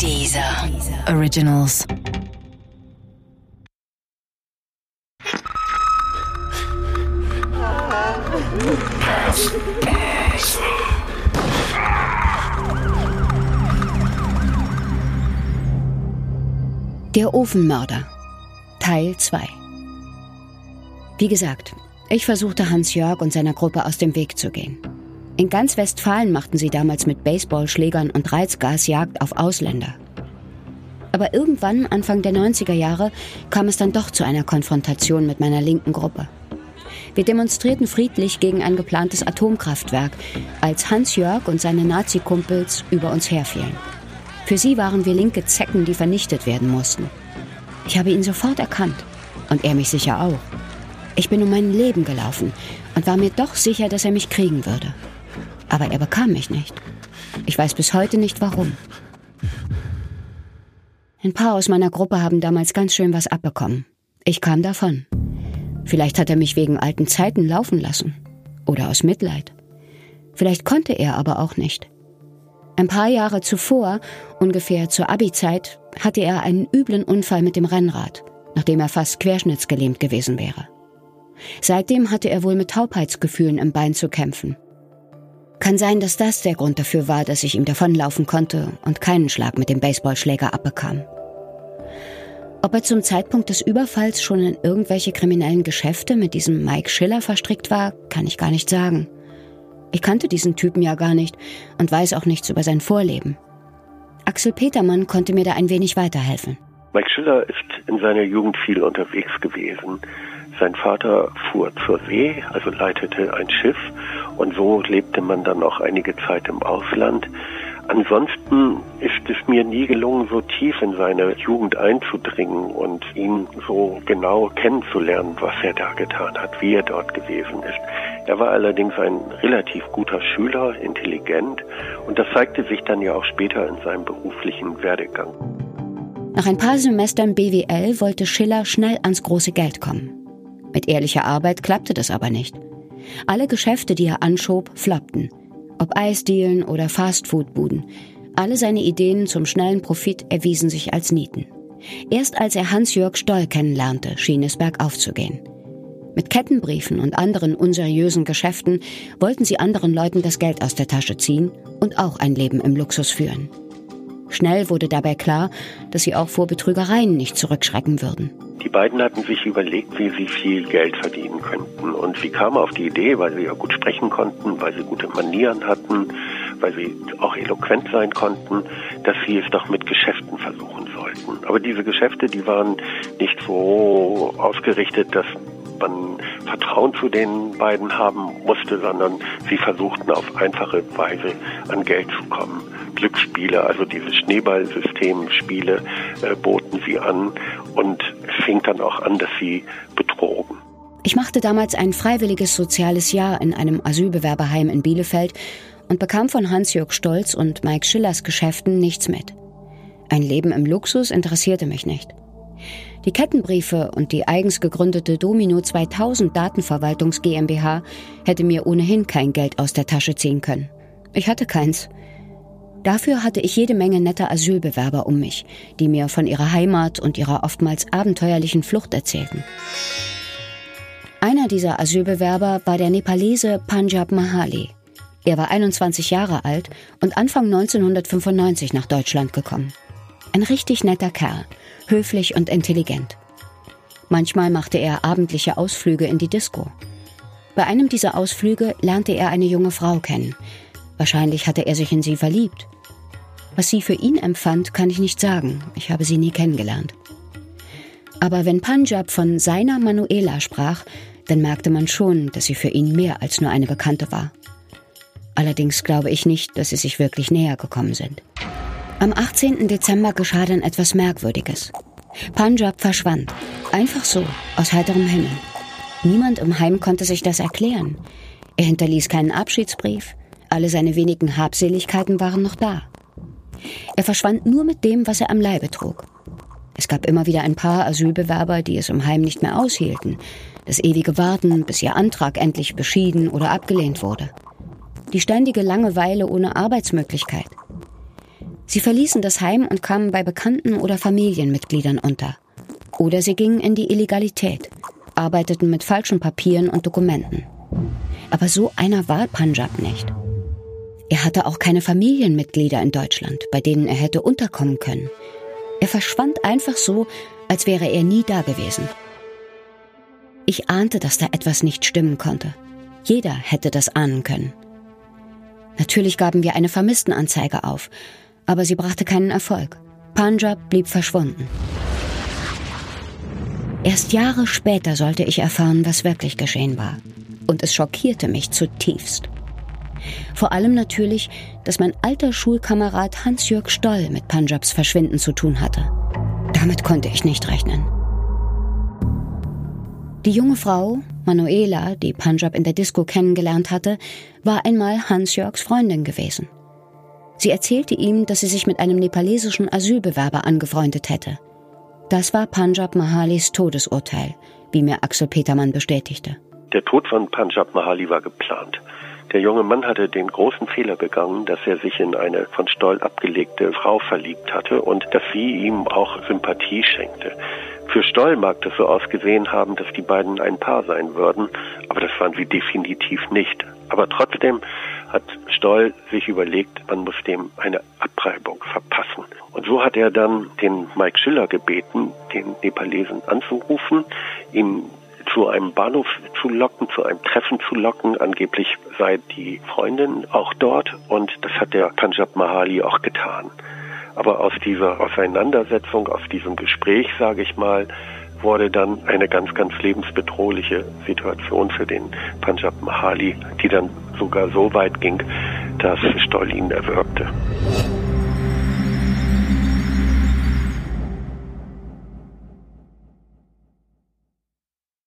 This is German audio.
Dieser Originals. Der Ofenmörder Teil 2 Wie gesagt, ich versuchte Hans-Jörg und seiner Gruppe aus dem Weg zu gehen. In ganz Westfalen machten sie damals mit Baseballschlägern und Reizgas Jagd auf Ausländer. Aber irgendwann, Anfang der 90er Jahre, kam es dann doch zu einer Konfrontation mit meiner linken Gruppe. Wir demonstrierten friedlich gegen ein geplantes Atomkraftwerk, als Hans-Jörg und seine Nazi-Kumpels über uns herfielen. Für sie waren wir linke Zecken, die vernichtet werden mussten. Ich habe ihn sofort erkannt. Und er mich sicher auch. Ich bin um mein Leben gelaufen und war mir doch sicher, dass er mich kriegen würde. Aber er bekam mich nicht. Ich weiß bis heute nicht warum. Ein paar aus meiner Gruppe haben damals ganz schön was abbekommen. Ich kam davon. Vielleicht hat er mich wegen alten Zeiten laufen lassen. Oder aus Mitleid. Vielleicht konnte er aber auch nicht. Ein paar Jahre zuvor, ungefähr zur Abi-Zeit, hatte er einen üblen Unfall mit dem Rennrad, nachdem er fast querschnittsgelähmt gewesen wäre. Seitdem hatte er wohl mit Taubheitsgefühlen im Bein zu kämpfen. Kann sein, dass das der Grund dafür war, dass ich ihm davonlaufen konnte und keinen Schlag mit dem Baseballschläger abbekam. Ob er zum Zeitpunkt des Überfalls schon in irgendwelche kriminellen Geschäfte mit diesem Mike Schiller verstrickt war, kann ich gar nicht sagen. Ich kannte diesen Typen ja gar nicht und weiß auch nichts über sein Vorleben. Axel Petermann konnte mir da ein wenig weiterhelfen. Mike Schiller ist in seiner Jugend viel unterwegs gewesen. Sein Vater fuhr zur See, also leitete ein Schiff und so lebte man dann auch einige Zeit im Ausland. Ansonsten ist es mir nie gelungen, so tief in seine Jugend einzudringen und ihn so genau kennenzulernen, was er da getan hat, wie er dort gewesen ist. Er war allerdings ein relativ guter Schüler, intelligent und das zeigte sich dann ja auch später in seinem beruflichen Werdegang. Nach ein paar Semestern BWL wollte Schiller schnell ans große Geld kommen. Mit ehrlicher Arbeit klappte das aber nicht. Alle Geschäfte, die er anschob, floppten. Ob Eisdielen oder Fastfoodbuden. Alle seine Ideen zum schnellen Profit erwiesen sich als Nieten. Erst als er Hans-Jörg Stoll kennenlernte, schien es bergauf zu gehen. Mit Kettenbriefen und anderen unseriösen Geschäften wollten sie anderen Leuten das Geld aus der Tasche ziehen und auch ein Leben im Luxus führen. Schnell wurde dabei klar, dass sie auch vor Betrügereien nicht zurückschrecken würden. Die beiden hatten sich überlegt, wie sie viel Geld verdienen könnten. Und sie kamen auf die Idee, weil sie ja gut sprechen konnten, weil sie gute Manieren hatten, weil sie auch eloquent sein konnten, dass sie es doch mit Geschäften versuchen sollten. Aber diese Geschäfte, die waren nicht so ausgerichtet, dass man Vertrauen zu den beiden haben musste, sondern sie versuchten auf einfache Weise an Geld zu kommen. Glücksspiele, also diese Schneeballsystemspiele, äh, boten sie an und es fing dann auch an, dass sie betrogen. Ich machte damals ein freiwilliges soziales Jahr in einem Asylbewerberheim in Bielefeld und bekam von Hans-Jörg Stolz und Mike Schillers Geschäften nichts mit. Ein Leben im Luxus interessierte mich nicht. Die Kettenbriefe und die eigens gegründete Domino 2000 Datenverwaltungs GmbH hätte mir ohnehin kein Geld aus der Tasche ziehen können. Ich hatte keins. Dafür hatte ich jede Menge netter Asylbewerber um mich, die mir von ihrer Heimat und ihrer oftmals abenteuerlichen Flucht erzählten. Einer dieser Asylbewerber war der Nepalese Panjab Mahali. Er war 21 Jahre alt und Anfang 1995 nach Deutschland gekommen. Ein richtig netter Kerl, höflich und intelligent. Manchmal machte er abendliche Ausflüge in die Disco. Bei einem dieser Ausflüge lernte er eine junge Frau kennen. Wahrscheinlich hatte er sich in sie verliebt. Was sie für ihn empfand, kann ich nicht sagen. Ich habe sie nie kennengelernt. Aber wenn Punjab von seiner Manuela sprach, dann merkte man schon, dass sie für ihn mehr als nur eine Bekannte war. Allerdings glaube ich nicht, dass sie sich wirklich näher gekommen sind. Am 18. Dezember geschah dann etwas Merkwürdiges. Punjab verschwand. Einfach so, aus heiterem Himmel. Niemand im Heim konnte sich das erklären. Er hinterließ keinen Abschiedsbrief. Alle seine wenigen Habseligkeiten waren noch da. Er verschwand nur mit dem, was er am Leibe trug. Es gab immer wieder ein paar Asylbewerber, die es im Heim nicht mehr aushielten. Das ewige Warten, bis ihr Antrag endlich beschieden oder abgelehnt wurde. Die ständige Langeweile ohne Arbeitsmöglichkeit. Sie verließen das Heim und kamen bei Bekannten oder Familienmitgliedern unter. Oder sie gingen in die Illegalität, arbeiteten mit falschen Papieren und Dokumenten. Aber so einer war Punjab nicht. Er hatte auch keine Familienmitglieder in Deutschland, bei denen er hätte unterkommen können. Er verschwand einfach so, als wäre er nie da gewesen. Ich ahnte, dass da etwas nicht stimmen konnte. Jeder hätte das ahnen können. Natürlich gaben wir eine Vermisstenanzeige auf, aber sie brachte keinen Erfolg. Punjab blieb verschwunden. Erst Jahre später sollte ich erfahren, was wirklich geschehen war. Und es schockierte mich zutiefst. Vor allem natürlich, dass mein alter Schulkamerad Hans-Jörg Stoll mit Punjabs Verschwinden zu tun hatte. Damit konnte ich nicht rechnen. Die junge Frau, Manuela, die Punjab in der Disco kennengelernt hatte, war einmal Hans-Jörgs Freundin gewesen. Sie erzählte ihm, dass sie sich mit einem nepalesischen Asylbewerber angefreundet hätte. Das war Panjab Mahalis Todesurteil, wie mir Axel Petermann bestätigte. Der Tod von Panjab Mahali war geplant. Der junge Mann hatte den großen Fehler begangen, dass er sich in eine von Stoll abgelegte Frau verliebt hatte und dass sie ihm auch Sympathie schenkte. Für Stoll mag das so ausgesehen haben, dass die beiden ein Paar sein würden, aber das waren sie definitiv nicht. Aber trotzdem hat Stoll sich überlegt, man muss dem eine Abreibung verpassen. Und so hat er dann den Mike Schiller gebeten, den Nepalesen anzurufen, ihn zu einem Bahnhof zu locken, zu einem Treffen zu locken. Angeblich sei die Freundin auch dort und das hat der Panjab Mahali auch getan. Aber aus dieser Auseinandersetzung, aus diesem Gespräch, sage ich mal, wurde dann eine ganz, ganz lebensbedrohliche Situation für den Panjab Mahali, die dann sogar so weit ging, dass Stoll ihn erwürgte.